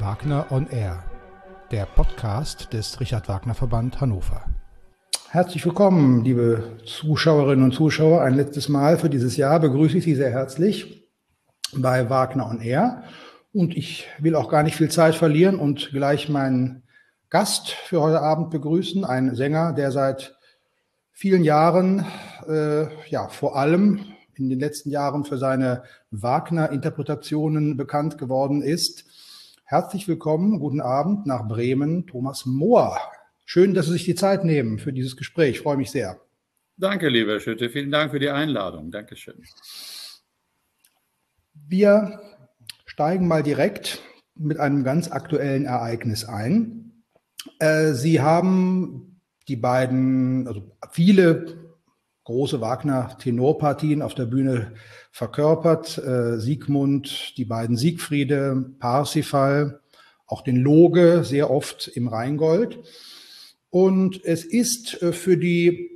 Wagner on Air, der Podcast des Richard Wagner Verband Hannover. Herzlich willkommen, liebe Zuschauerinnen und Zuschauer. Ein letztes Mal für dieses Jahr begrüße ich Sie sehr herzlich bei Wagner on Air. Und ich will auch gar nicht viel Zeit verlieren und gleich meinen Gast für heute Abend begrüßen, ein Sänger, der seit vielen Jahren, äh, ja, vor allem in den letzten Jahren für seine Wagner-Interpretationen bekannt geworden ist. Herzlich willkommen, guten Abend nach Bremen, Thomas Mohr. Schön, dass Sie sich die Zeit nehmen für dieses Gespräch. Ich freue mich sehr. Danke, lieber Schütte. Vielen Dank für die Einladung. Dankeschön. Wir steigen mal direkt mit einem ganz aktuellen Ereignis ein. Äh, Sie haben die beiden, also viele große Wagner-Tenorpartien auf der Bühne verkörpert. Äh, Siegmund, die beiden Siegfriede, Parsifal, auch den Loge, sehr oft im Rheingold. Und es ist äh, für die,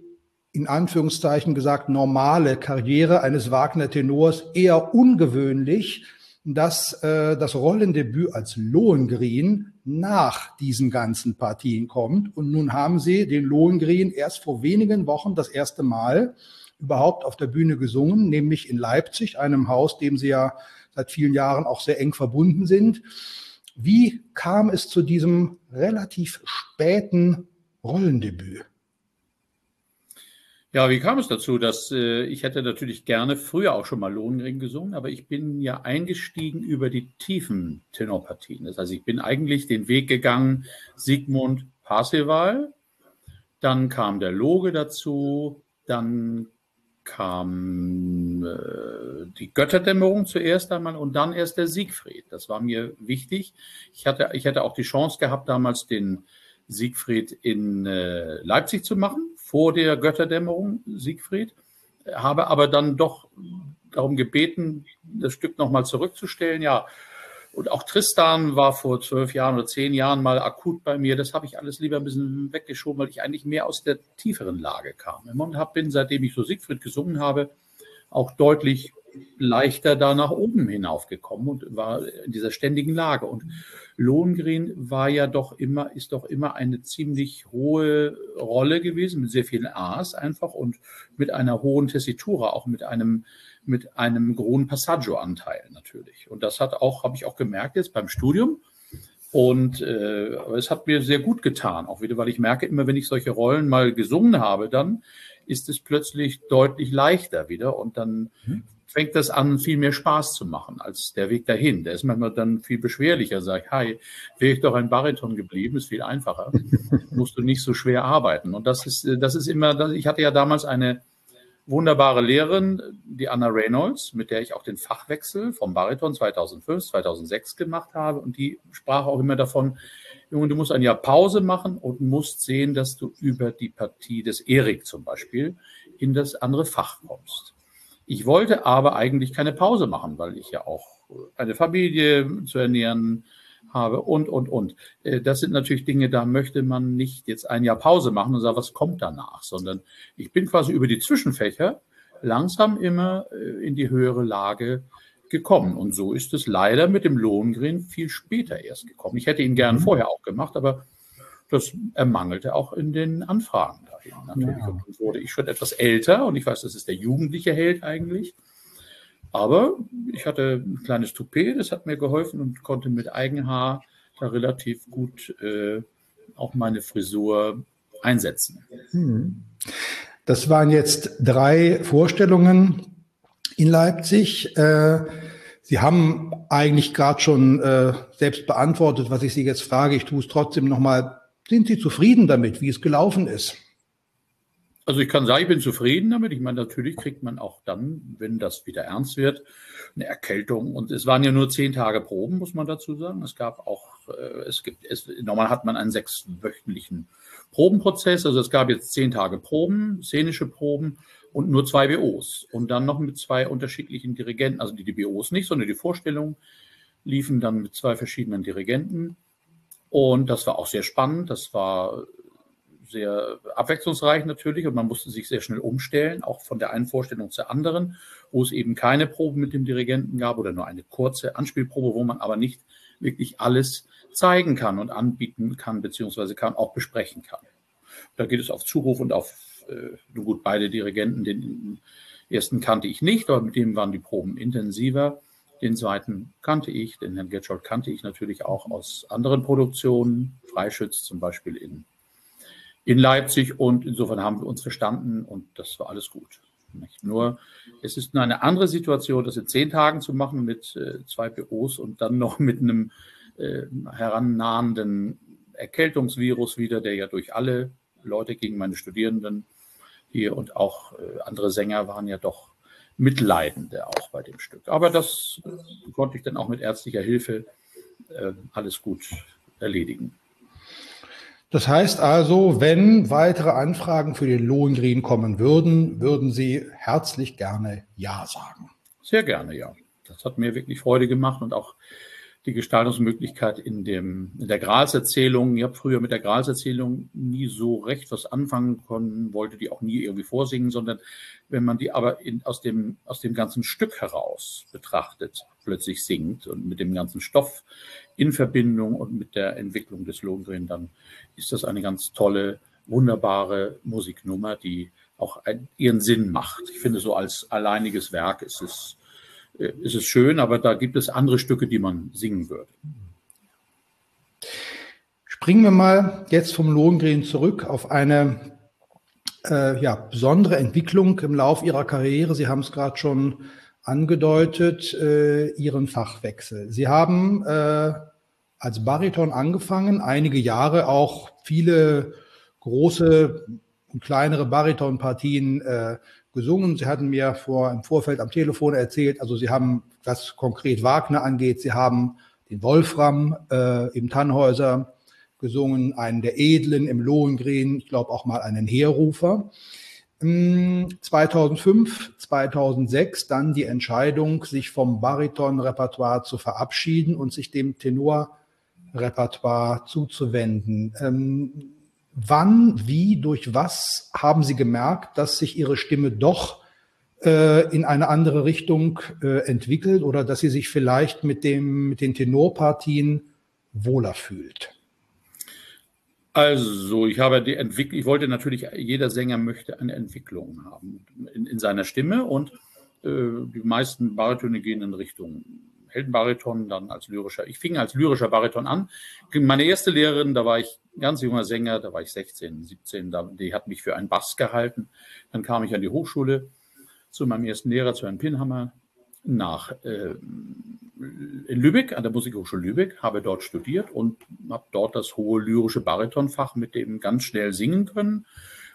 in Anführungszeichen gesagt, normale Karriere eines Wagner-Tenors eher ungewöhnlich, dass äh, das Rollendebüt als Lohengrin nach diesen ganzen Partien kommt. Und nun haben sie den Lohengrin erst vor wenigen Wochen das erste Mal überhaupt auf der Bühne gesungen, nämlich in Leipzig, einem Haus, dem sie ja seit vielen Jahren auch sehr eng verbunden sind. Wie kam es zu diesem relativ späten Rollendebüt? Ja, wie kam es dazu, dass äh, ich hätte natürlich gerne früher auch schon mal Lohengrin gesungen, aber ich bin ja eingestiegen über die tiefen Tenorpartien. Das heißt, ich bin eigentlich den Weg gegangen, Sigmund Parseval, dann kam der Loge dazu, dann kam äh, die Götterdämmerung zuerst einmal und dann erst der Siegfried. Das war mir wichtig. Ich hatte, ich hatte auch die Chance gehabt, damals den Siegfried in äh, Leipzig zu machen vor der Götterdämmerung, Siegfried, habe aber dann doch darum gebeten, das Stück nochmal zurückzustellen. Ja, und auch Tristan war vor zwölf Jahren oder zehn Jahren mal akut bei mir. Das habe ich alles lieber ein bisschen weggeschoben, weil ich eigentlich mehr aus der tieferen Lage kam. Und bin, seitdem ich so Siegfried gesungen habe, auch deutlich leichter da nach oben hinaufgekommen und war in dieser ständigen Lage. Und Lohengrin war ja doch immer, ist doch immer eine ziemlich hohe Rolle gewesen, mit sehr vielen A's einfach und mit einer hohen Tessitura, auch mit einem, mit einem hohen Passaggio-Anteil natürlich. Und das hat auch, habe ich auch gemerkt jetzt beim Studium. Und äh, es hat mir sehr gut getan, auch wieder, weil ich merke, immer wenn ich solche Rollen mal gesungen habe, dann ist es plötzlich deutlich leichter wieder und dann mhm fängt das an, viel mehr Spaß zu machen als der Weg dahin. Der ist manchmal dann viel beschwerlicher. Sag hi, wäre ich doch ein Bariton geblieben, ist viel einfacher. Musst du nicht so schwer arbeiten. Und das ist, das ist immer, ich hatte ja damals eine wunderbare Lehrerin, die Anna Reynolds, mit der ich auch den Fachwechsel vom Bariton 2005, 2006 gemacht habe. Und die sprach auch immer davon, Junge, du musst ein Jahr Pause machen und musst sehen, dass du über die Partie des Erik zum Beispiel in das andere Fach kommst. Ich wollte aber eigentlich keine Pause machen, weil ich ja auch eine Familie zu ernähren habe und, und, und. Äh, das sind natürlich Dinge, da möchte man nicht jetzt ein Jahr Pause machen und sagen, was kommt danach, sondern ich bin quasi über die Zwischenfächer langsam immer äh, in die höhere Lage gekommen. Und so ist es leider mit dem Lohengrin viel später erst gekommen. Ich hätte ihn gern mhm. vorher auch gemacht, aber das ermangelte auch in den Anfragen dahin. Natürlich ja. und wurde ich schon etwas älter und ich weiß, das ist der jugendliche Held eigentlich. Aber ich hatte ein kleines Toupet, das hat mir geholfen und konnte mit Eigenhaar da relativ gut äh, auch meine Frisur einsetzen. Hm. Das waren jetzt drei Vorstellungen in Leipzig. Äh, Sie haben eigentlich gerade schon äh, selbst beantwortet, was ich Sie jetzt frage. Ich tue es trotzdem nochmal sind Sie zufrieden damit, wie es gelaufen ist? Also ich kann sagen, ich bin zufrieden damit. Ich meine, natürlich kriegt man auch dann, wenn das wieder ernst wird, eine Erkältung. Und es waren ja nur zehn Tage Proben, muss man dazu sagen. Es gab auch, äh, es gibt, es, normal hat man einen sechswöchentlichen Probenprozess. Also es gab jetzt zehn Tage Proben, szenische Proben und nur zwei BOs. Und dann noch mit zwei unterschiedlichen Dirigenten, also die, die BOs nicht, sondern die Vorstellungen liefen dann mit zwei verschiedenen Dirigenten. Und das war auch sehr spannend. Das war sehr abwechslungsreich natürlich und man musste sich sehr schnell umstellen, auch von der einen Vorstellung zur anderen, wo es eben keine Probe mit dem Dirigenten gab oder nur eine kurze Anspielprobe, wo man aber nicht wirklich alles zeigen kann und anbieten kann, beziehungsweise kann auch besprechen kann. Da geht es auf Zuruf und auf, äh, gut, beide Dirigenten, den ersten kannte ich nicht, aber mit dem waren die Proben intensiver. Den zweiten kannte ich, den Herrn Getscholdt kannte ich natürlich auch aus anderen Produktionen, Freischütz zum Beispiel in, in Leipzig und insofern haben wir uns verstanden und das war alles gut. Nicht nur, es ist eine andere Situation, das in zehn Tagen zu machen mit äh, zwei POs und dann noch mit einem äh, herannahenden Erkältungsvirus wieder, der ja durch alle Leute gegen meine Studierenden hier und auch äh, andere Sänger waren ja doch Mitleidende auch bei dem Stück. Aber das konnte ich dann auch mit ärztlicher Hilfe äh, alles gut erledigen. Das heißt also, wenn weitere Anfragen für den Lohengrin kommen würden, würden Sie herzlich gerne Ja sagen. Sehr gerne, ja. Das hat mir wirklich Freude gemacht und auch die Gestaltungsmöglichkeit in, dem, in der Gralserzählung. Ich habe früher mit der Gralserzählung nie so recht was anfangen können, wollte die auch nie irgendwie vorsingen, sondern wenn man die aber in, aus, dem, aus dem ganzen Stück heraus betrachtet, plötzlich singt und mit dem ganzen Stoff in Verbindung und mit der Entwicklung des Lohengrin, dann ist das eine ganz tolle, wunderbare Musiknummer, die auch ihren Sinn macht. Ich finde, so als alleiniges Werk ist es äh, ist es schön, aber da gibt es andere Stücke, die man singen würde. Springen wir mal jetzt vom Lohengrin zurück auf eine äh, ja, besondere Entwicklung im Lauf Ihrer Karriere. Sie haben es gerade schon angedeutet, äh, Ihren Fachwechsel. Sie haben äh, als Bariton angefangen, einige Jahre auch viele große und kleinere Baritonpartien äh, gesungen. Sie hatten mir vor, im Vorfeld am Telefon erzählt, also Sie haben, was konkret Wagner angeht, Sie haben den Wolfram äh, im Tannhäuser gesungen, einen der Edlen im Lohengrin, ich glaube auch mal einen Heerrufer. 2005, hm, 2006 dann die Entscheidung, sich vom Bariton-Repertoire zu verabschieden und sich dem Tenor-Repertoire zuzuwenden. Ähm, wann, wie, durch was haben Sie gemerkt, dass sich Ihre Stimme doch äh, in eine andere Richtung äh, entwickelt oder dass sie sich vielleicht mit, dem, mit den Tenorpartien wohler fühlt? Also, ich habe die Entwicklung, ich wollte natürlich, jeder Sänger möchte eine Entwicklung haben in, in seiner Stimme und äh, die meisten Baritone gehen in Richtung Heldenbariton, dann als lyrischer. Ich fing als lyrischer Bariton an. Meine erste Lehrerin, da war ich ganz junger Sänger, da war ich 16, 17, da, die hat mich für einen Bass gehalten. Dann kam ich an die Hochschule zu meinem ersten Lehrer, zu Herrn Pinhammer, nach äh, Lübeck, an der Musikhochschule Lübeck, habe dort studiert und habe dort das hohe lyrische Baritonfach mit dem ganz schnell singen können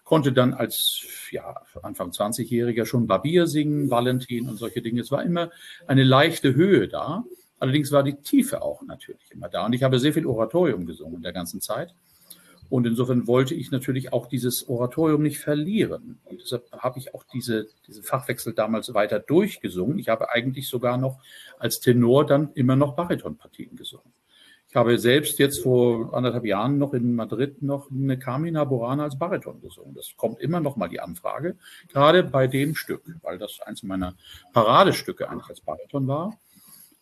konnte dann als ja, Anfang 20-Jähriger schon Barbier singen, Valentin und solche Dinge. Es war immer eine leichte Höhe da. Allerdings war die Tiefe auch natürlich immer da. Und ich habe sehr viel Oratorium gesungen in der ganzen Zeit. Und insofern wollte ich natürlich auch dieses Oratorium nicht verlieren. Und deshalb habe ich auch diese, diesen Fachwechsel damals weiter durchgesungen. Ich habe eigentlich sogar noch als Tenor dann immer noch Baritonpartien gesungen. Ich habe selbst jetzt vor anderthalb Jahren noch in Madrid noch eine Carmina Burana als Bariton gesungen. Das kommt immer noch mal die Anfrage, gerade bei dem Stück, weil das eins meiner Paradestücke eigentlich als Bariton war.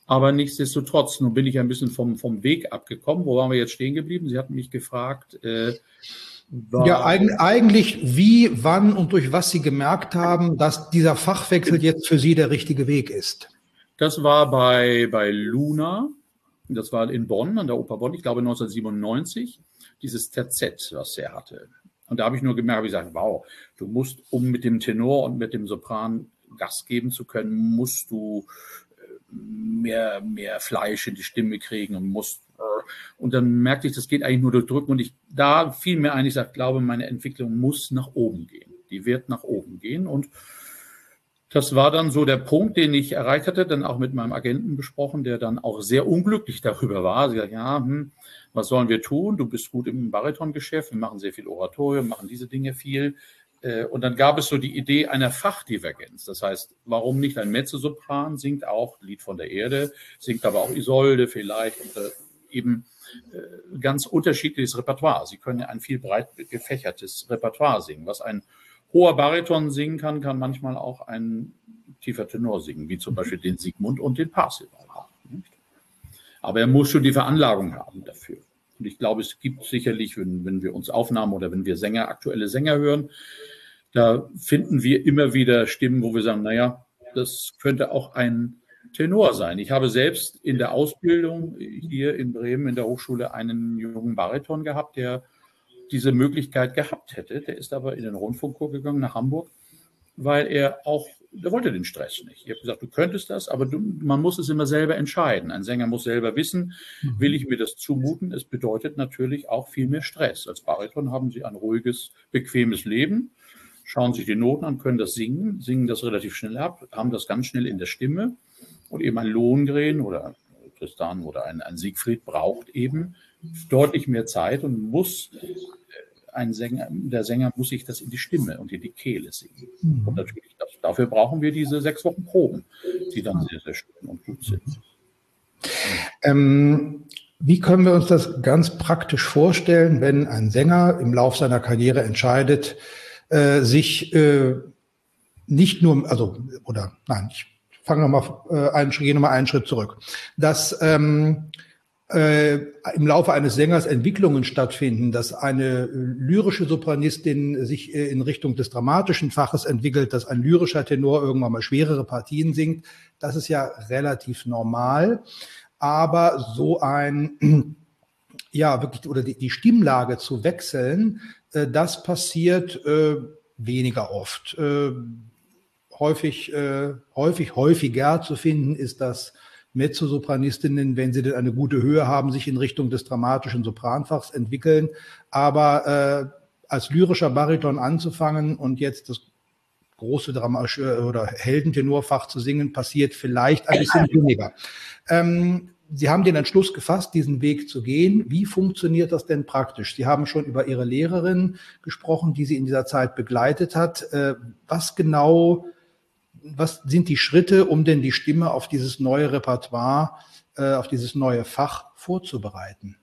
Aber nichtsdestotrotz, nun bin ich ein bisschen vom, vom Weg abgekommen. Wo waren wir jetzt stehen geblieben? Sie hatten mich gefragt. Äh, ja, eigentlich wie, wann und durch was Sie gemerkt haben, dass dieser Fachwechsel jetzt für Sie der richtige Weg ist. Das war bei, bei Luna. Das war in Bonn, an der Oper Bonn, ich glaube 1997, dieses TZ, was er hatte. Und da habe ich nur gemerkt, habe ich gesagt, wow, du musst, um mit dem Tenor und mit dem Sopran Gas geben zu können, musst du mehr, mehr Fleisch in die Stimme kriegen und musst, äh, und dann merkte ich, das geht eigentlich nur durch Drücken und ich, da fiel mir ein, ich sage, glaube, meine Entwicklung muss nach oben gehen. Die wird nach oben gehen und das war dann so der Punkt, den ich erreicht hatte, dann auch mit meinem Agenten besprochen, der dann auch sehr unglücklich darüber war. Sie sagt, ja, hm, was sollen wir tun? Du bist gut im Baritongeschäft, wir machen sehr viel Oratorium, machen diese Dinge viel. Äh, und dann gab es so die Idee einer Fachdivergenz. Das heißt, warum nicht ein Mezzosopran singt auch Lied von der Erde, singt aber auch Isolde vielleicht oder eben äh, ganz unterschiedliches Repertoire. Sie können ja ein viel breit gefächertes Repertoire singen, was ein hoher Bariton singen kann, kann manchmal auch ein tiefer Tenor singen, wie zum mhm. Beispiel den Sigmund und den Parzival. Aber er muss schon die Veranlagung haben dafür. Und ich glaube, es gibt sicherlich, wenn, wenn wir uns Aufnahmen oder wenn wir Sänger, aktuelle Sänger hören, da finden wir immer wieder Stimmen, wo wir sagen, naja, das könnte auch ein Tenor sein. Ich habe selbst in der Ausbildung hier in Bremen in der Hochschule einen jungen Bariton gehabt, der diese Möglichkeit gehabt hätte. Der ist aber in den Rundfunkchor gegangen nach Hamburg, weil er auch, der wollte den Stress nicht. Ich habe gesagt, du könntest das, aber du, man muss es immer selber entscheiden. Ein Sänger muss selber wissen, mhm. will ich mir das zumuten? Es bedeutet natürlich auch viel mehr Stress. Als Bariton haben sie ein ruhiges, bequemes Leben, schauen sich die Noten an, können das singen, singen das relativ schnell ab, haben das ganz schnell in der Stimme. Und eben ein Lohengren oder Tristan oder ein, ein Siegfried braucht eben deutlich mehr Zeit und muss äh, ein Sänger, der Sänger muss sich das in die Stimme und in die Kehle singen. Mhm. Und natürlich, das, dafür brauchen wir diese sechs Wochen Proben, die dann sehr, sehr schön und gut sind. Ähm, wie können wir uns das ganz praktisch vorstellen, wenn ein Sänger im Lauf seiner Karriere entscheidet, äh, sich äh, nicht nur, also, oder nein, ich fange nochmal äh, einen, gehe nochmal einen Schritt zurück. Dass ähm, äh, im Laufe eines Sängers Entwicklungen stattfinden, dass eine lyrische Sopranistin sich äh, in Richtung des dramatischen Faches entwickelt, dass ein lyrischer Tenor irgendwann mal schwerere Partien singt, das ist ja relativ normal. Aber so ein, ja, wirklich, oder die, die Stimmlage zu wechseln, äh, das passiert äh, weniger oft. Äh, häufig, äh, häufig, häufiger zu finden ist das Mezzosopranistinnen, wenn sie denn eine gute Höhe haben, sich in Richtung des dramatischen Sopranfachs entwickeln. Aber äh, als lyrischer Bariton anzufangen und jetzt das große dramatische oder Heldentenorfach zu singen, passiert vielleicht ein bisschen weniger. Ähm, Sie haben den Entschluss gefasst, diesen Weg zu gehen. Wie funktioniert das denn praktisch? Sie haben schon über Ihre Lehrerin gesprochen, die Sie in dieser Zeit begleitet hat. Äh, was genau was sind die Schritte, um denn die Stimme auf dieses neue Repertoire, äh, auf dieses neue Fach vorzubereiten?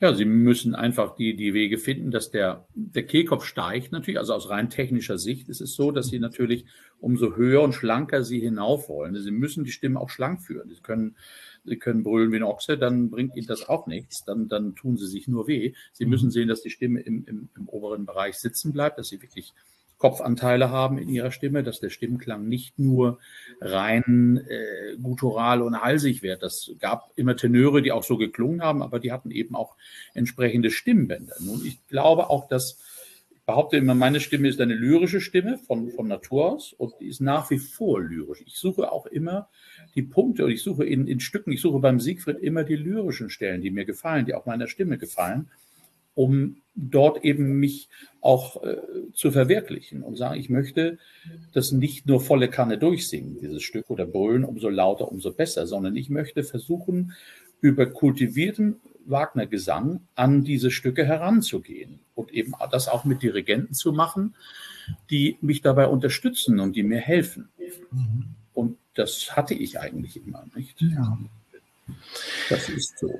Ja, Sie müssen einfach die, die Wege finden, dass der, der Kehlkopf steigt natürlich. Also aus rein technischer Sicht ist es so, dass Sie natürlich umso höher und schlanker Sie hinauf wollen. Sie müssen die Stimme auch schlank führen. Sie können, Sie können brüllen wie ein Ochse, dann bringt Ihnen das auch nichts. Dann, dann tun Sie sich nur weh. Sie müssen sehen, dass die Stimme im, im, im oberen Bereich sitzen bleibt, dass sie wirklich Kopfanteile haben in ihrer Stimme, dass der Stimmklang nicht nur rein äh, guttural und halsig wird. Das gab immer Tenöre, die auch so geklungen haben, aber die hatten eben auch entsprechende Stimmbänder. Nun, ich glaube auch, dass behaupte immer, meine Stimme ist eine lyrische Stimme von, von Natur aus und die ist nach wie vor lyrisch. Ich suche auch immer die Punkte und ich suche in, in Stücken, ich suche beim Siegfried immer die lyrischen Stellen, die mir gefallen, die auch meiner Stimme gefallen um dort eben mich auch äh, zu verwirklichen und sagen, ich möchte das nicht nur volle Kanne durchsingen, dieses Stück oder brüllen, umso lauter, umso besser, sondern ich möchte versuchen, über kultivierten Wagner-Gesang an diese Stücke heranzugehen und eben das auch mit Dirigenten zu machen, die mich dabei unterstützen und die mir helfen. Mhm. Und das hatte ich eigentlich immer nicht. Ja. Das ist so.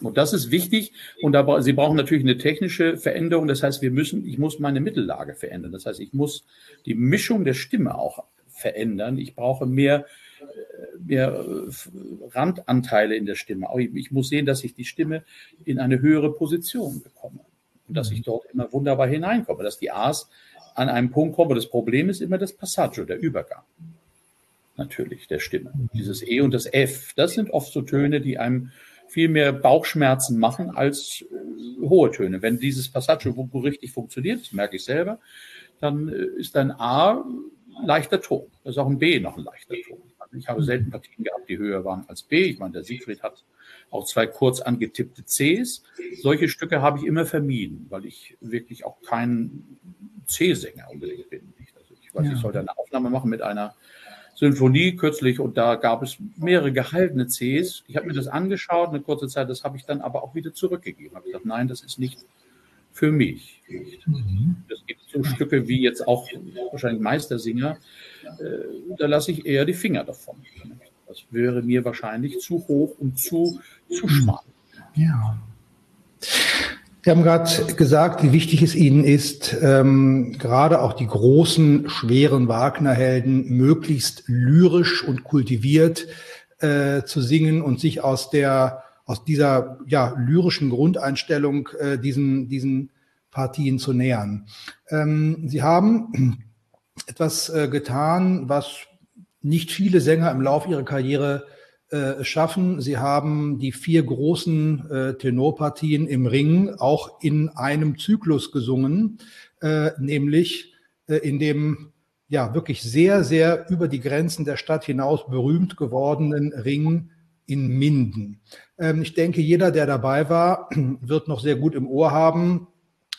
Und das ist wichtig. Und da, Sie brauchen natürlich eine technische Veränderung. Das heißt, wir müssen, ich muss meine Mittellage verändern. Das heißt, ich muss die Mischung der Stimme auch verändern. Ich brauche mehr, mehr äh, Randanteile in der Stimme. Ich muss sehen, dass ich die Stimme in eine höhere Position bekomme. Und dass ich dort immer wunderbar hineinkomme, dass die A's an einen Punkt kommen. Das Problem ist immer das Passaggio, der Übergang. Natürlich, der Stimme. Dieses E und das F, das sind oft so Töne, die einem viel mehr Bauchschmerzen machen als äh, hohe Töne. Wenn dieses Passaggio richtig funktioniert, das merke ich selber, dann äh, ist ein A leichter Ton. Das ist auch ein B noch ein leichter Ton. Ich habe selten Partien gehabt, die höher waren als B. Ich meine, der Siegfried hat auch zwei kurz angetippte Cs. Solche Stücke habe ich immer vermieden, weil ich wirklich auch kein C-Sänger unbedingt bin. Also ich weiß, ja. ich sollte eine Aufnahme machen mit einer Sinfonie kürzlich und da gab es mehrere gehaltene Cs. Ich habe mir das angeschaut, eine kurze Zeit, das habe ich dann aber auch wieder zurückgegeben. Ich habe gesagt, nein, das ist nicht für mich. Mhm. Es gibt so Stücke wie jetzt auch wahrscheinlich Meistersinger, äh, da lasse ich eher die Finger davon. Das wäre mir wahrscheinlich zu hoch und zu, zu schmal. Ja. Sie haben gerade gesagt, wie wichtig es Ihnen ist, ähm, gerade auch die großen, schweren Wagner-Helden möglichst lyrisch und kultiviert äh, zu singen und sich aus der aus dieser ja, lyrischen Grundeinstellung äh, diesen, diesen Partien zu nähern. Ähm, sie haben etwas äh, getan, was nicht viele Sänger im Laufe ihrer Karriere äh, schaffen. Sie haben die vier großen äh, Tenorpartien im Ring auch in einem Zyklus gesungen, äh, nämlich äh, in dem ja wirklich sehr, sehr über die Grenzen der Stadt hinaus berühmt gewordenen Ring in Minden. Ähm, ich denke, jeder, der dabei war, wird noch sehr gut im Ohr haben,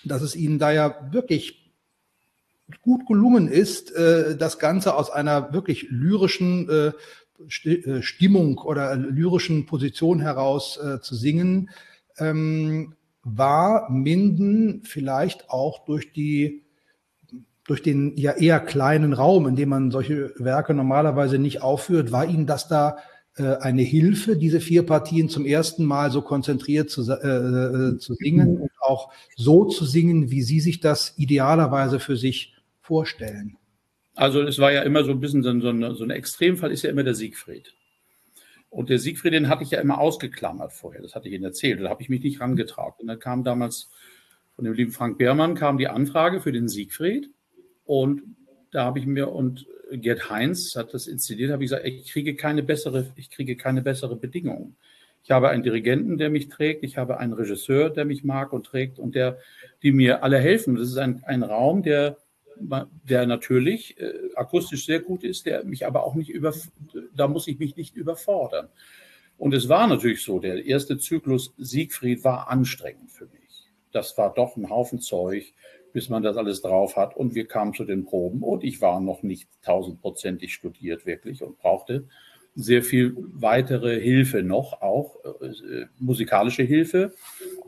dass es Ihnen da ja wirklich gut gelungen ist, äh, das Ganze aus einer wirklich lyrischen äh, äh, Stimmung oder lyrischen Position heraus zu singen, ähm, war Minden vielleicht auch durch die durch den ja eher kleinen Raum, in dem man solche Werke normalerweise nicht aufführt, war Ihnen das da äh, eine Hilfe, diese vier Partien zum ersten Mal so konzentriert zu, äh, äh, zu singen und auch so zu singen, wie Sie sich das idealerweise für sich vorstellen? Also es war ja immer so ein bisschen so ein, so ein Extremfall, ist ja immer der Siegfried. Und der Siegfried, den hatte ich ja immer ausgeklammert vorher, das hatte ich Ihnen erzählt, da habe ich mich nicht rangetraut. Und dann kam damals von dem lieben Frank Beermann kam die Anfrage für den Siegfried und da habe ich mir und Gerd Heinz hat das inszeniert, habe ich gesagt, ich kriege keine bessere, ich kriege keine bessere Bedingungen. Ich habe einen Dirigenten, der mich trägt, ich habe einen Regisseur, der mich mag und trägt und der, die mir alle helfen. Das ist ein, ein Raum, der, der natürlich äh, akustisch sehr gut ist, der mich aber auch nicht über, da muss ich mich nicht überfordern. Und es war natürlich so, der erste Zyklus Siegfried war anstrengend für mich. Das war doch ein Haufen Zeug bis man das alles drauf hat. Und wir kamen zu den Proben. Und ich war noch nicht tausendprozentig studiert wirklich und brauchte sehr viel weitere Hilfe noch, auch äh, musikalische Hilfe,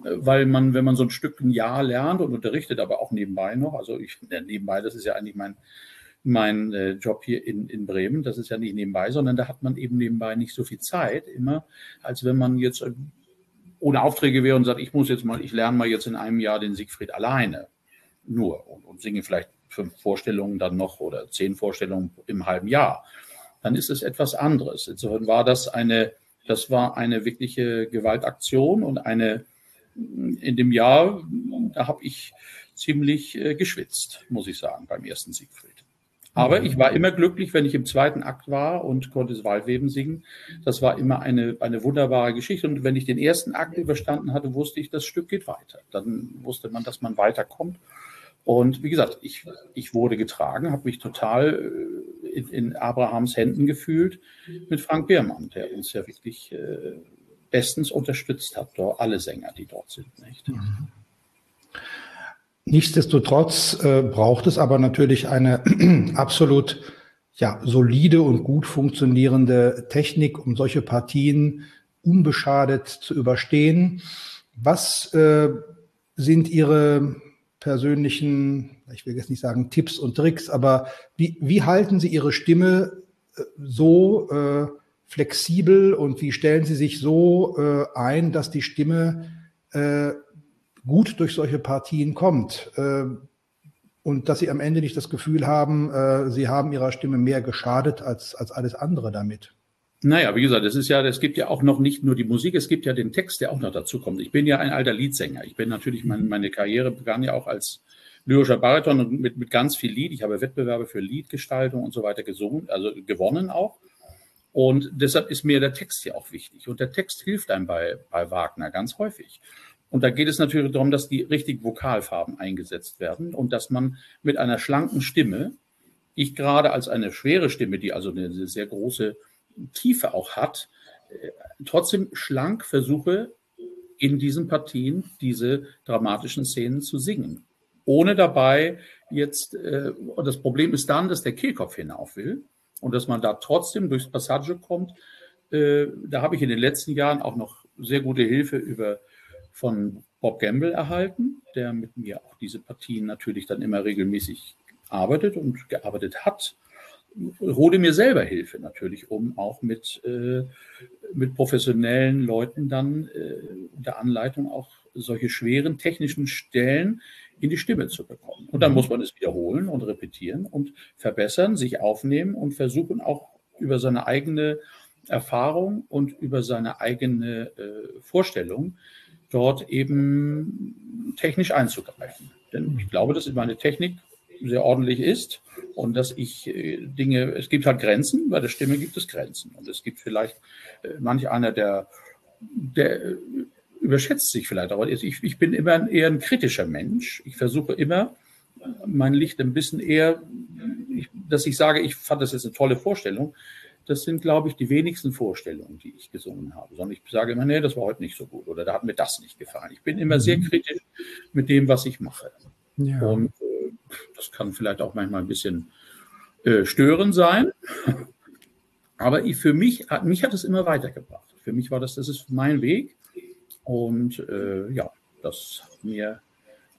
äh, weil man, wenn man so ein Stück ein Jahr lernt und unterrichtet, aber auch nebenbei noch, also ich ja, nebenbei, das ist ja eigentlich mein, mein äh, Job hier in, in Bremen, das ist ja nicht nebenbei, sondern da hat man eben nebenbei nicht so viel Zeit immer, als wenn man jetzt äh, ohne Aufträge wäre und sagt, ich muss jetzt mal, ich lerne mal jetzt in einem Jahr den Siegfried alleine nur und, und singe vielleicht fünf Vorstellungen dann noch oder zehn Vorstellungen im halben Jahr, dann ist es etwas anderes. Insofern war das eine, das war eine wirkliche Gewaltaktion und eine in dem Jahr, da habe ich ziemlich äh, geschwitzt, muss ich sagen, beim ersten Siegfried. Aber ich war immer glücklich, wenn ich im zweiten Akt war und konnte das Waldweben singen. Das war immer eine, eine wunderbare Geschichte. Und wenn ich den ersten Akt überstanden hatte, wusste ich, das Stück geht weiter. Dann wusste man, dass man weiterkommt. Und wie gesagt, ich, ich wurde getragen, habe mich total äh, in, in, Abrahams Händen gefühlt mit Frank Beermann, der uns ja wirklich äh, bestens unterstützt hat, alle Sänger, die dort sind. Nicht? Mhm. Nichtsdestotrotz äh, braucht es aber natürlich eine absolut ja, solide und gut funktionierende Technik, um solche Partien unbeschadet zu überstehen. Was äh, sind Ihre persönlichen, ich will jetzt nicht sagen Tipps und Tricks, aber wie, wie halten Sie Ihre Stimme äh, so äh, flexibel und wie stellen Sie sich so äh, ein, dass die Stimme äh, gut durch solche Partien kommt? Äh, und dass Sie am Ende nicht das Gefühl haben, äh, Sie haben Ihrer Stimme mehr geschadet als, als alles andere damit? Naja, wie gesagt, es ist ja, es gibt ja auch noch nicht nur die Musik, es gibt ja den Text, der auch noch dazu kommt. Ich bin ja ein alter Liedsänger. Ich bin natürlich, meine, meine Karriere begann ja auch als lyrischer Bariton und mit, mit ganz viel Lied. Ich habe Wettbewerbe für Liedgestaltung und so weiter gesungen, also gewonnen auch. Und deshalb ist mir der Text ja auch wichtig. Und der Text hilft einem bei, bei Wagner ganz häufig. Und da geht es natürlich darum, dass die richtigen Vokalfarben eingesetzt werden und dass man mit einer schlanken Stimme, ich gerade als eine schwere Stimme, die also eine sehr große Tiefe auch hat, äh, trotzdem schlank versuche, in diesen Partien diese dramatischen Szenen zu singen. Ohne dabei jetzt, äh, das Problem ist dann, dass der Kehlkopf hinauf will und dass man da trotzdem durchs Passage kommt. Äh, da habe ich in den letzten Jahren auch noch sehr gute Hilfe über von Bob Gamble erhalten, der mit mir auch diese Partien natürlich dann immer regelmäßig arbeitet und gearbeitet hat hole mir selber Hilfe natürlich, um auch mit, äh, mit professionellen Leuten dann äh, unter Anleitung auch solche schweren technischen Stellen in die Stimme zu bekommen. Und dann mhm. muss man es wiederholen und repetieren und verbessern, sich aufnehmen und versuchen auch über seine eigene Erfahrung und über seine eigene äh, Vorstellung dort eben technisch einzugreifen. Denn ich glaube, dass meine Technik sehr ordentlich ist und dass ich äh, Dinge, es gibt halt Grenzen, bei der Stimme gibt es Grenzen. Und es gibt vielleicht äh, manch einer, der, der äh, überschätzt sich vielleicht, aber ich, ich bin immer eher ein kritischer Mensch. Ich versuche immer, mein Licht ein bisschen eher, dass ich sage, ich fand das jetzt eine tolle Vorstellung. Das sind, glaube ich, die wenigsten Vorstellungen, die ich gesungen habe, sondern ich sage immer, nee, das war heute nicht so gut oder da hat mir das nicht gefallen. Ich bin immer sehr mhm. kritisch mit dem, was ich mache. Ja. Und das kann vielleicht auch manchmal ein bisschen äh, störend sein. Aber ich, für mich, mich hat es immer weitergebracht. Für mich war das, das ist mein Weg. Und äh, ja, das hat mir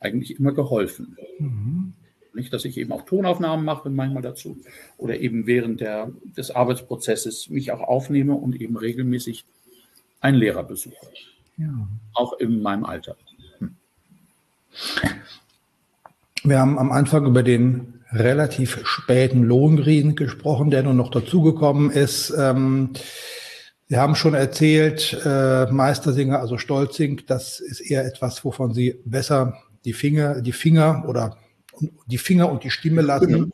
eigentlich immer geholfen. Mhm. Nicht, dass ich eben auch Tonaufnahmen mache, manchmal dazu, oder eben während der, des Arbeitsprozesses mich auch aufnehme und eben regelmäßig einen Lehrer besuche. Ja. Auch in meinem Alter. Hm. Wir haben am Anfang über den relativ späten Lohengrin gesprochen, der nur noch dazugekommen ist. Ähm, Sie haben schon erzählt, äh, Meistersinger, also Stolzing, das ist eher etwas, wovon Sie besser die Finger, die Finger oder die Finger und die Stimme lassen.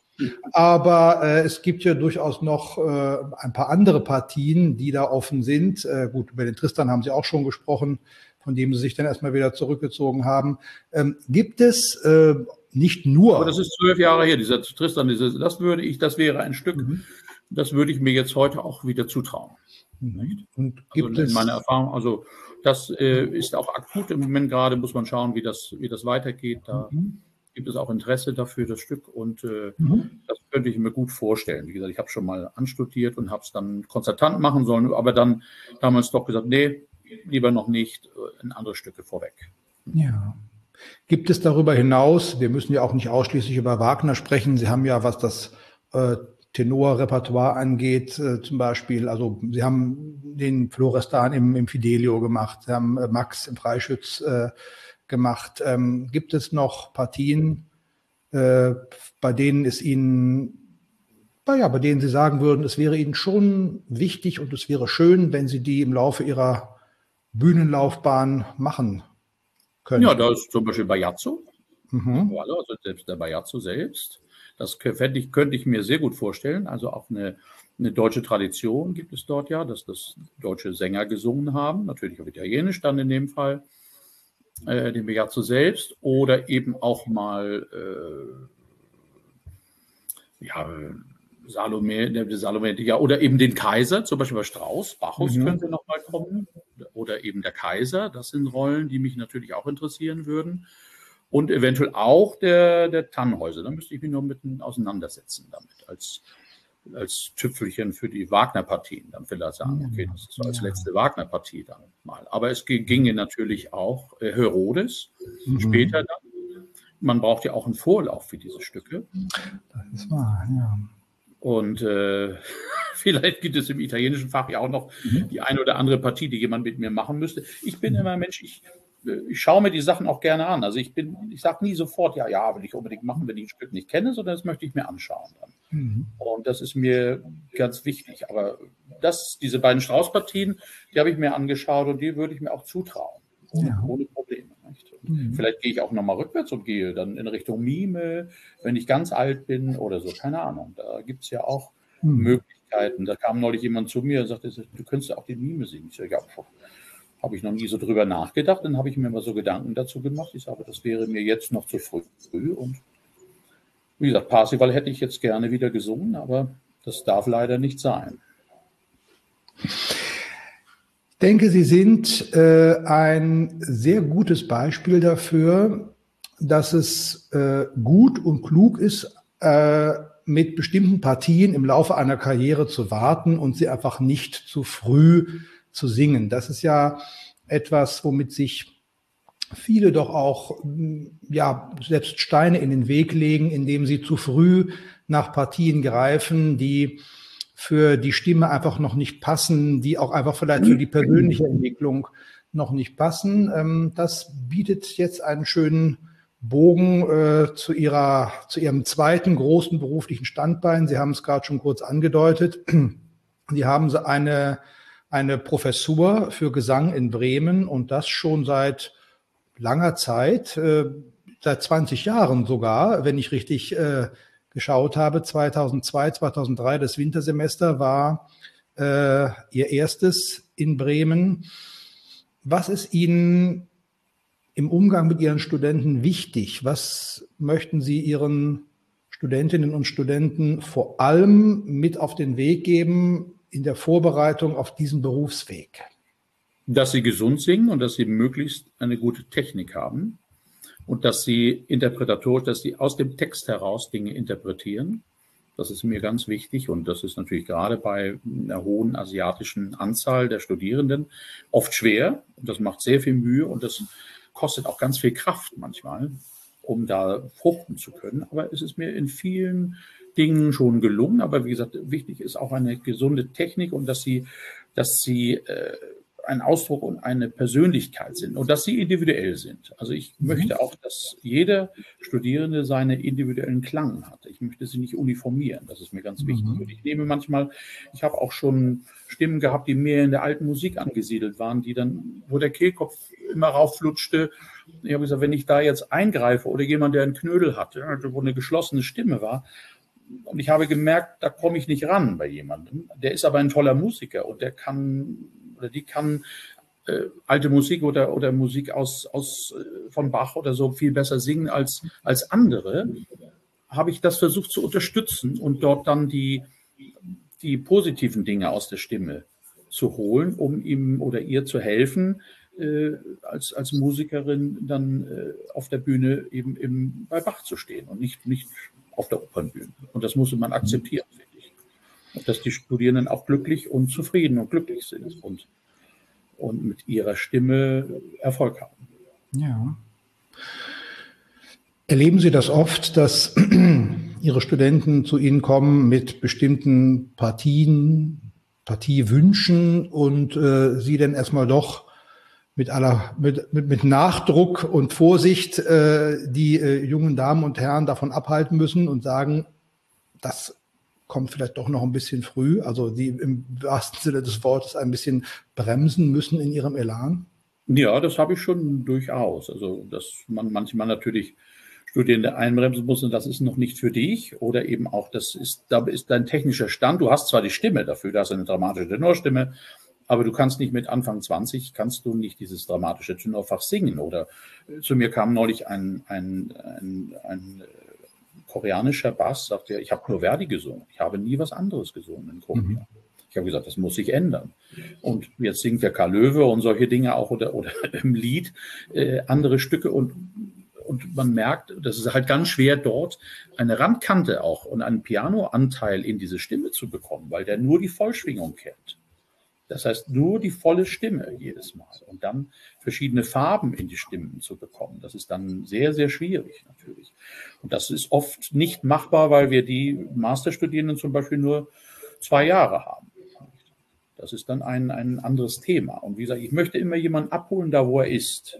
Aber äh, es gibt ja durchaus noch äh, ein paar andere Partien, die da offen sind. Äh, gut, über den Tristan haben Sie auch schon gesprochen, von dem Sie sich dann erstmal wieder zurückgezogen haben. Ähm, gibt es äh, nicht nur. Aber das ist zwölf Jahre her, dieser Tristan, dieses, das würde ich, das wäre ein Stück, mhm. das würde ich mir jetzt heute auch wieder zutrauen. Nicht? Und gibt also in es meiner Erfahrung, also das äh, ist auch akut im Moment gerade, muss man schauen, wie das, wie das weitergeht. Da mhm. gibt es auch Interesse dafür, das Stück. Und äh, mhm. das könnte ich mir gut vorstellen. Wie gesagt, ich habe schon mal anstudiert und habe es dann konzertant machen sollen, aber dann damals doch gesagt, nee, lieber noch nicht, äh, in andere Stücke vorweg. Ja. Gibt es darüber hinaus, wir müssen ja auch nicht ausschließlich über Wagner sprechen, Sie haben ja, was das äh, Tenorrepertoire angeht, äh, zum Beispiel. Also Sie haben den Florestan im, im Fidelio gemacht, Sie haben äh, Max im Freischütz äh, gemacht. Ähm, gibt es noch Partien, äh, bei denen es Ihnen, naja, bei denen Sie sagen würden, es wäre Ihnen schon wichtig und es wäre schön, wenn Sie die im Laufe Ihrer Bühnenlaufbahn machen können? Ja, da ist zum Beispiel Bajazzo. Mhm. Also selbst der Bajazzo selbst. Das könnte ich, könnte ich mir sehr gut vorstellen. Also auch eine, eine deutsche Tradition gibt es dort ja, dass das deutsche Sänger gesungen haben, natürlich auf Italienisch dann in dem Fall, äh, den Beato selbst, oder eben auch mal äh, ja, Salome, Salome, ja, oder eben den Kaiser, zum Beispiel bei Strauß, Bacchus mhm. könnte nochmal kommen, oder eben der Kaiser. Das sind Rollen, die mich natürlich auch interessieren würden und eventuell auch der, der Tannhäuser. Da müsste ich mich nur mit auseinandersetzen damit als, als Tüpfelchen für die Wagner-Partien. Dann vielleicht sagen, okay, das ist so als letzte Wagner-Partie dann mal. Aber es ginge natürlich auch äh, Herodes mhm. später dann. Man braucht ja auch einen Vorlauf für diese Stücke. Das ist wahr, ja. Und äh, vielleicht gibt es im italienischen Fach ja auch noch mhm. die eine oder andere Partie, die jemand mit mir machen müsste. Ich bin immer Mensch, ich ich schaue mir die Sachen auch gerne an. Also ich bin, ich sage nie sofort, ja, ja, will ich unbedingt machen, wenn ich ein Stück nicht kenne, sondern das möchte ich mir anschauen dann. Mhm. Und das ist mir ganz wichtig. Aber das, diese beiden Straußpartien, die habe ich mir angeschaut und die würde ich mir auch zutrauen. Ja. ohne. Mhm. Vielleicht gehe ich auch nochmal rückwärts und gehe dann in Richtung Mime, wenn ich ganz alt bin oder so. Keine Ahnung. Da gibt es ja auch mhm. Möglichkeiten. Da kam neulich jemand zu mir und sagte, du könntest ja auch den Mime singen. Ich sage, ja, habe ich noch nie so drüber nachgedacht. Dann habe ich mir mal so Gedanken dazu gemacht. Ich sage, das wäre mir jetzt noch zu früh. Und wie gesagt, Parsival hätte ich jetzt gerne wieder gesungen, aber das darf leider nicht sein. Denke, Sie sind äh, ein sehr gutes Beispiel dafür, dass es äh, gut und klug ist, äh, mit bestimmten Partien im Laufe einer Karriere zu warten und sie einfach nicht zu früh zu singen. Das ist ja etwas, womit sich viele doch auch, ja, selbst Steine in den Weg legen, indem sie zu früh nach Partien greifen, die für die Stimme einfach noch nicht passen, die auch einfach vielleicht für die persönliche Entwicklung noch nicht passen. Ähm, das bietet jetzt einen schönen Bogen äh, zu ihrer, zu ihrem zweiten großen beruflichen Standbein. Sie haben es gerade schon kurz angedeutet. Die haben eine, eine Professur für Gesang in Bremen und das schon seit langer Zeit, äh, seit 20 Jahren sogar, wenn ich richtig äh, geschaut habe. 2002, 2003, das Wintersemester war äh, ihr erstes in Bremen. Was ist Ihnen im Umgang mit Ihren Studenten wichtig? Was möchten Sie Ihren Studentinnen und Studenten vor allem mit auf den Weg geben in der Vorbereitung auf diesen Berufsweg? Dass sie gesund singen und dass sie möglichst eine gute Technik haben und dass sie interpretatorisch, dass sie aus dem Text heraus Dinge interpretieren. Das ist mir ganz wichtig und das ist natürlich gerade bei einer hohen asiatischen Anzahl der Studierenden oft schwer und das macht sehr viel Mühe und das kostet auch ganz viel Kraft manchmal um da fruchten zu können. Aber es ist mir in vielen Dingen schon gelungen. Aber wie gesagt, wichtig ist auch eine gesunde Technik und dass sie, dass sie äh, ein Ausdruck und eine Persönlichkeit sind und dass sie individuell sind. Also ich mhm. möchte auch, dass jeder Studierende seine individuellen Klang hat. Ich möchte sie nicht uniformieren. Das ist mir ganz mhm. wichtig. Und ich nehme manchmal, ich habe auch schon Stimmen gehabt, die mehr in der alten Musik angesiedelt waren, die dann, wo der Kehlkopf immer raufflutschte. Ich habe gesagt, wenn ich da jetzt eingreife oder jemand, der einen Knödel hatte, wo eine geschlossene Stimme war, und ich habe gemerkt, da komme ich nicht ran bei jemandem. Der ist aber ein toller Musiker und der kann oder die kann äh, alte Musik oder, oder Musik aus, aus äh, von Bach oder so viel besser singen als, als andere, habe ich das versucht zu unterstützen und dort dann die, die positiven Dinge aus der Stimme zu holen, um ihm oder ihr zu helfen, äh, als, als Musikerin dann äh, auf der Bühne eben im, bei Bach zu stehen und nicht, nicht auf der Opernbühne. Und das musste man akzeptieren, dass die Studierenden auch glücklich und zufrieden und glücklich sind und, und mit ihrer Stimme Erfolg haben. Ja. Erleben Sie das oft, dass Ihre Studenten zu Ihnen kommen mit bestimmten Partien, Partiewünschen und äh, Sie dann erstmal doch mit aller mit, mit, mit Nachdruck und Vorsicht äh, die äh, jungen Damen und Herren davon abhalten müssen und sagen, das kommt vielleicht doch noch ein bisschen früh, also die im wahrsten Sinne des Wortes ein bisschen bremsen müssen in ihrem Elan? Ja, das habe ich schon durchaus. Also, dass man manchmal natürlich Studierende einbremsen muss und das ist noch nicht für dich oder eben auch, das ist, da ist dein technischer Stand. Du hast zwar die Stimme dafür, du hast eine dramatische Tenorstimme, aber du kannst nicht mit Anfang 20, kannst du nicht dieses dramatische Tenorfach singen. Oder äh, zu mir kam neulich ein, ein, ein, ein koreanischer Bass, sagte er, ich habe nur Verdi gesungen. Ich habe nie was anderes gesungen in Korea. Mhm. Ich habe gesagt, das muss sich ändern. Und jetzt singt der Karl Löwe und solche Dinge auch oder, oder im Lied äh, andere Stücke und und man merkt, das ist halt ganz schwer dort eine Randkante auch und einen Pianoanteil in diese Stimme zu bekommen, weil der nur die Vollschwingung kennt. Das heißt, nur die volle Stimme jedes Mal und dann verschiedene Farben in die Stimmen zu bekommen. Das ist dann sehr, sehr schwierig natürlich. Und das ist oft nicht machbar, weil wir die Masterstudierenden zum Beispiel nur zwei Jahre haben. Das ist dann ein, ein anderes Thema. Und wie gesagt, ich möchte immer jemanden abholen, da wo er ist.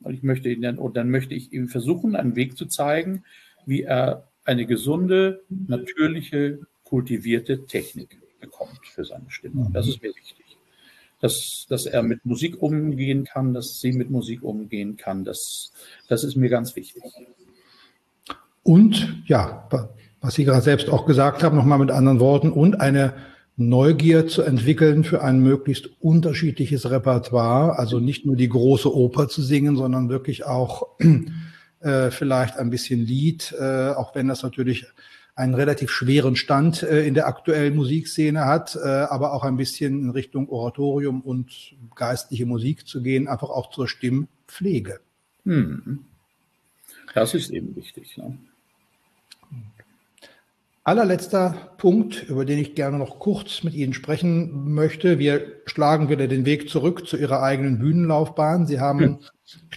Und ich möchte ihn dann, und dann möchte ich ihm versuchen, einen Weg zu zeigen, wie er eine gesunde, natürliche, kultivierte Technik bekommt für seine Stimme. Das ist mir wichtig. Dass, dass er mit Musik umgehen kann, dass sie mit Musik umgehen kann, das, das ist mir ganz wichtig. Und ja, was Sie gerade selbst auch gesagt haben, nochmal mit anderen Worten, und eine Neugier zu entwickeln für ein möglichst unterschiedliches Repertoire, also nicht nur die große Oper zu singen, sondern wirklich auch äh, vielleicht ein bisschen Lied, äh, auch wenn das natürlich einen relativ schweren Stand äh, in der aktuellen Musikszene hat, äh, aber auch ein bisschen in Richtung Oratorium und geistliche Musik zu gehen, einfach auch zur Stimmpflege. Hm. Das ist eben wichtig. Ne? Allerletzter Punkt, über den ich gerne noch kurz mit Ihnen sprechen möchte. Wir schlagen wieder den Weg zurück zu Ihrer eigenen Bühnenlaufbahn. Sie haben, hm.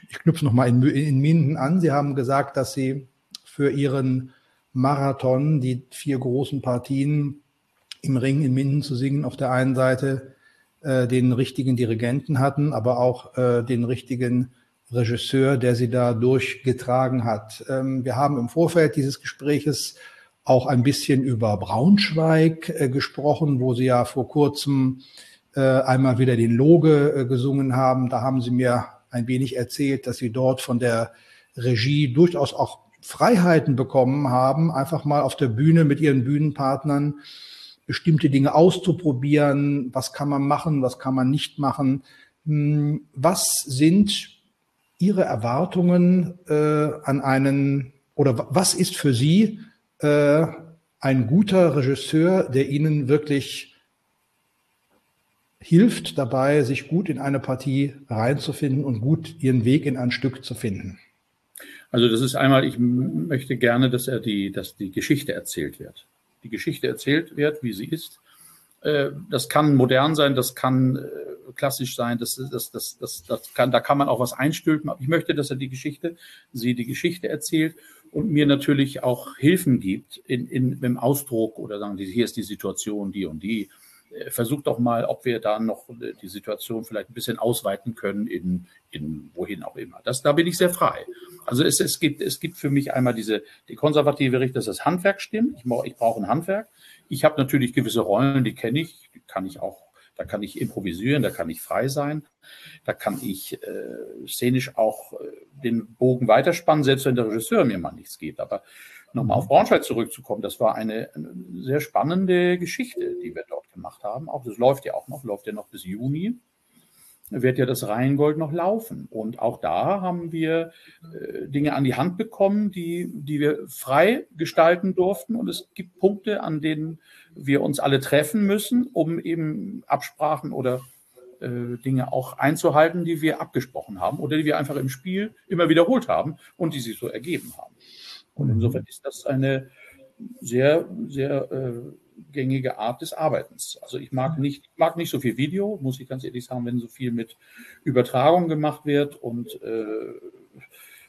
ich knüpfe nochmal in, in Minden an, Sie haben gesagt, dass Sie für Ihren Marathon, die vier großen Partien im Ring in Minden zu singen, auf der einen Seite äh, den richtigen Dirigenten hatten, aber auch äh, den richtigen Regisseur, der sie da durchgetragen hat. Ähm, wir haben im Vorfeld dieses Gespräches auch ein bisschen über Braunschweig äh, gesprochen, wo Sie ja vor kurzem äh, einmal wieder den Loge äh, gesungen haben. Da haben Sie mir ein wenig erzählt, dass Sie dort von der Regie durchaus auch Freiheiten bekommen haben, einfach mal auf der Bühne mit Ihren Bühnenpartnern bestimmte Dinge auszuprobieren. Was kann man machen, was kann man nicht machen? Hm, was sind Ihre Erwartungen äh, an einen oder was ist für Sie äh, ein guter Regisseur, der Ihnen wirklich hilft dabei, sich gut in eine Partie reinzufinden und gut Ihren Weg in ein Stück zu finden? Also das ist einmal, ich möchte gerne, dass er die, dass die Geschichte erzählt wird. Die Geschichte erzählt wird, wie sie ist. Äh, das kann modern sein, das kann äh, klassisch sein, das, das, das, das, das kann, da kann man auch was einstülpen. Ich möchte, dass er die Geschichte, sie die Geschichte erzählt und mir natürlich auch Hilfen gibt in, in, im Ausdruck oder sagen, hier ist die Situation, die und die. Äh, versucht doch mal, ob wir da noch die Situation vielleicht ein bisschen ausweiten können in, in wohin auch immer. Das, da bin ich sehr frei. Also es, es, gibt, es gibt für mich einmal diese die konservative Richtung, dass das Handwerk stimmt. Ich, ich brauche ein Handwerk. Ich habe natürlich gewisse Rollen, die kenne ich, die kann ich auch da kann ich improvisieren, da kann ich frei sein, da kann ich äh, szenisch auch äh, den Bogen weiterspannen, selbst wenn der Regisseur mir mal nichts gibt. Aber nochmal auf Braunschweig zurückzukommen, das war eine, eine, sehr spannende Geschichte, die wir dort gemacht haben. Auch das läuft ja auch noch, läuft ja noch bis Juni wird ja das Rheingold noch laufen. Und auch da haben wir äh, Dinge an die Hand bekommen, die, die wir frei gestalten durften. Und es gibt Punkte, an denen wir uns alle treffen müssen, um eben Absprachen oder äh, Dinge auch einzuhalten, die wir abgesprochen haben oder die wir einfach im Spiel immer wiederholt haben und die sich so ergeben haben. Und insofern ist das eine sehr, sehr äh, gängige Art des Arbeitens. Also ich mag nicht, mag nicht so viel Video, muss ich ganz ehrlich sagen, wenn so viel mit Übertragung gemacht wird und äh,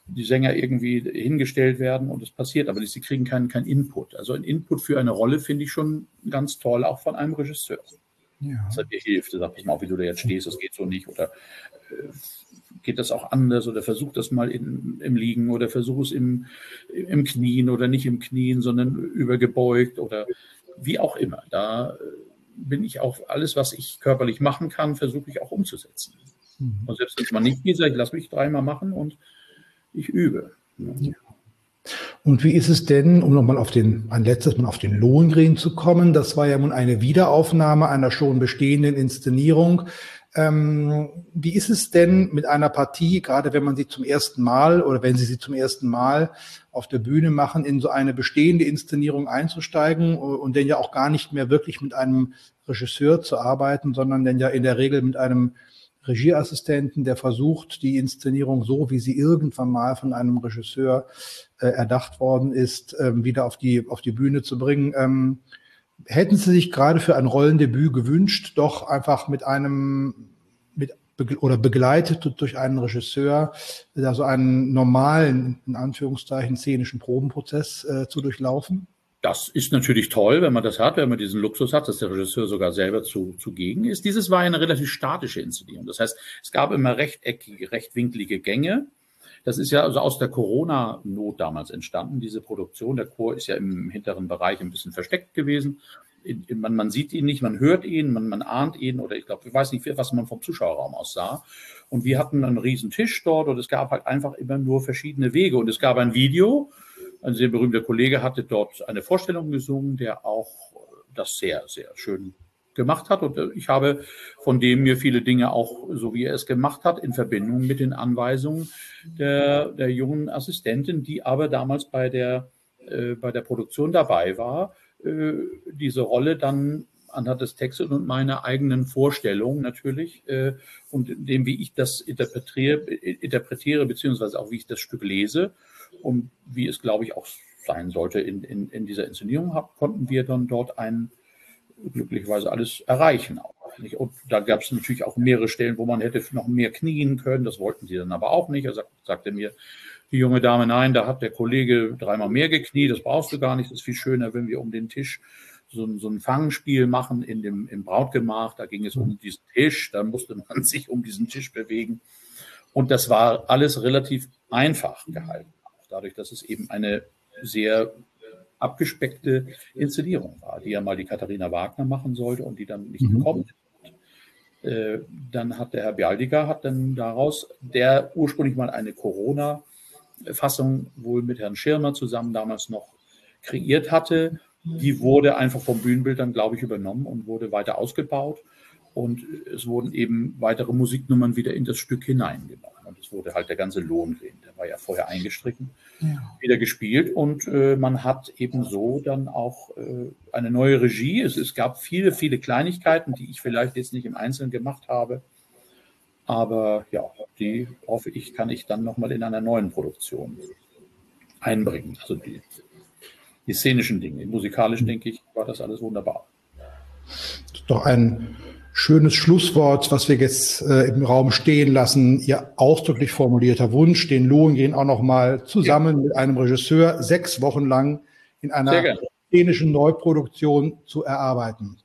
die Sänger irgendwie hingestellt werden und es passiert, aber sie kriegen keinen kein Input. Also ein Input für eine Rolle finde ich schon ganz toll, auch von einem Regisseur. Ja. Das hat dir hilft. Du sagst mal, wie du da jetzt stehst, das geht so nicht. Oder geht das auch anders? Oder versuch das mal in, im Liegen oder versuch es im, im Knien oder nicht im Knien, sondern übergebeugt oder wie auch immer. Da äh, bin ich auch alles, was ich körperlich machen kann, versuche ich auch umzusetzen. Mhm. Und selbst wenn es mal nicht geht, ich lasse mich dreimal machen und ich übe. Ja. Und wie ist es denn, um nochmal auf den, ein letztes Mal auf den Lohengrin zu kommen? Das war ja nun eine Wiederaufnahme einer schon bestehenden Inszenierung. Ähm, wie ist es denn mit einer Partie, gerade wenn man sie zum ersten Mal oder wenn Sie sie zum ersten Mal auf der Bühne machen, in so eine bestehende Inszenierung einzusteigen und denn ja auch gar nicht mehr wirklich mit einem Regisseur zu arbeiten, sondern denn ja in der Regel mit einem Regieassistenten, der versucht, die Inszenierung so, wie sie irgendwann mal von einem Regisseur äh, erdacht worden ist, ähm, wieder auf die, auf die Bühne zu bringen. Ähm, hätten Sie sich gerade für ein Rollendebüt gewünscht, doch einfach mit einem mit oder begleitet durch einen Regisseur, also einen normalen, in Anführungszeichen, szenischen Probenprozess äh, zu durchlaufen? Das ist natürlich toll, wenn man das hat, wenn man diesen Luxus hat, dass der Regisseur sogar selber zu, zugegen ist. Dieses war eine relativ statische Inszenierung. Das heißt, es gab immer rechteckige, rechtwinklige Gänge. Das ist ja also aus der Corona-Not damals entstanden, diese Produktion. Der Chor ist ja im hinteren Bereich ein bisschen versteckt gewesen. Man, man sieht ihn nicht, man hört ihn, man, man ahnt ihn oder ich glaube, ich weiß nicht, was man vom Zuschauerraum aus sah. Und wir hatten einen riesen Tisch dort und es gab halt einfach immer nur verschiedene Wege. Und es gab ein Video, ein sehr berühmter Kollege hatte dort eine Vorstellung gesungen, der auch das sehr, sehr schön gemacht hat. Und äh, ich habe von dem mir viele Dinge auch, so wie er es gemacht hat, in Verbindung mit den Anweisungen der, der jungen Assistentin, die aber damals bei der, äh, bei der Produktion dabei war, äh, diese Rolle dann anhand des Textes und meiner eigenen Vorstellung natürlich äh, und dem, wie ich das interpretiere, interpretiere, beziehungsweise auch wie ich das Stück lese und wie es, glaube ich, auch sein sollte in, in, in dieser Inszenierung, hab, konnten wir dann dort ein glücklicherweise alles erreichen. Und da gab es natürlich auch mehrere Stellen, wo man hätte noch mehr knien können. Das wollten sie dann aber auch nicht. Er sagt, sagte mir, die junge Dame, nein, da hat der Kollege dreimal mehr gekniet, das brauchst du gar nicht. Das ist viel schöner, wenn wir um den Tisch so ein, so ein Fangspiel machen in dem, im Brautgemach. Da ging es um diesen Tisch, da musste man sich um diesen Tisch bewegen. Und das war alles relativ einfach gehalten dadurch, dass es eben eine sehr abgespeckte Inszenierung war, die ja mal die Katharina Wagner machen sollte und die dann nicht mhm. gekommen ist. Äh, dann hat der Herr Bialdiger hat dann daraus, der ursprünglich mal eine Corona-Fassung wohl mit Herrn Schirmer zusammen damals noch kreiert hatte, die wurde einfach vom Bühnenbild dann, glaube ich, übernommen und wurde weiter ausgebaut. Und es wurden eben weitere Musiknummern wieder in das Stück hineingenommen. Und es wurde halt der ganze Lohengrin, der war ja vorher eingestrichen, ja. wieder gespielt. Und äh, man hat eben so dann auch äh, eine neue Regie. Es, es gab viele, viele Kleinigkeiten, die ich vielleicht jetzt nicht im Einzelnen gemacht habe. Aber ja, die hoffe ich, kann ich dann nochmal in einer neuen Produktion einbringen. Also die, die szenischen Dinge. Im musikalischen, denke ich, war das alles wunderbar. Das ist doch ein schönes Schlusswort, was wir jetzt äh, im Raum stehen lassen. Ihr ausdrücklich formulierter Wunsch, den Lohengrin auch noch mal zusammen ja. mit einem Regisseur sechs Wochen lang in einer szenischen Neuproduktion zu erarbeiten.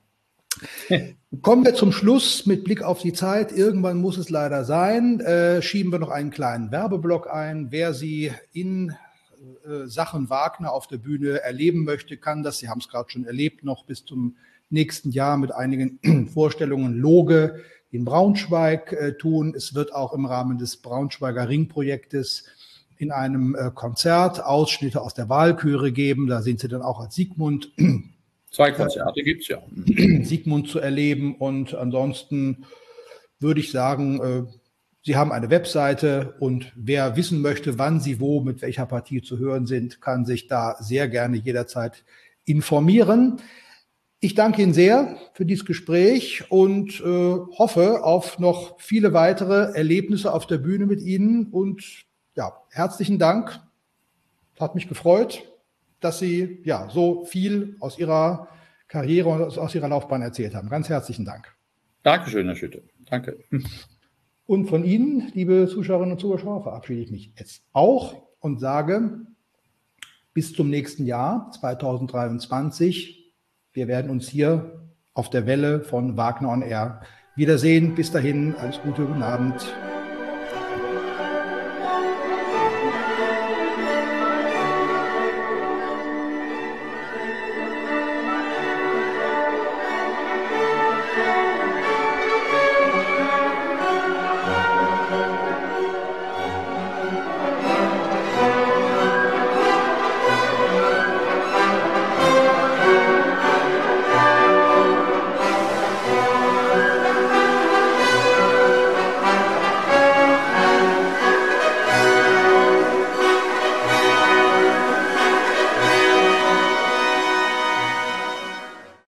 Kommen wir zum Schluss mit Blick auf die Zeit. Irgendwann muss es leider sein. Äh, schieben wir noch einen kleinen Werbeblock ein. Wer Sie in äh, Sachen Wagner auf der Bühne erleben möchte, kann das. Sie haben es gerade schon erlebt, noch bis zum nächsten Jahr mit einigen Vorstellungen Loge in Braunschweig äh, tun. Es wird auch im Rahmen des Braunschweiger Ringprojektes in einem äh, Konzert Ausschnitte aus der Wahlchöre geben. Da sind Sie dann auch als Sigmund. Zwei Konzerte gibt es ja. Sigmund zu erleben. Und ansonsten würde ich sagen, äh, Sie haben eine Webseite und wer wissen möchte, wann Sie wo mit welcher Partie zu hören sind, kann sich da sehr gerne jederzeit informieren. Ich danke Ihnen sehr für dieses Gespräch und äh, hoffe auf noch viele weitere Erlebnisse auf der Bühne mit Ihnen. Und ja, herzlichen Dank. Hat mich gefreut, dass Sie ja so viel aus Ihrer Karriere und aus Ihrer Laufbahn erzählt haben. Ganz herzlichen Dank. Dankeschön, Herr Schütte. Danke. Und von Ihnen, liebe Zuschauerinnen und Zuschauer, verabschiede ich mich jetzt auch und sage bis zum nächsten Jahr 2023 wir werden uns hier auf der Welle von Wagner on Air wiedersehen. Bis dahin, alles Gute, guten Abend.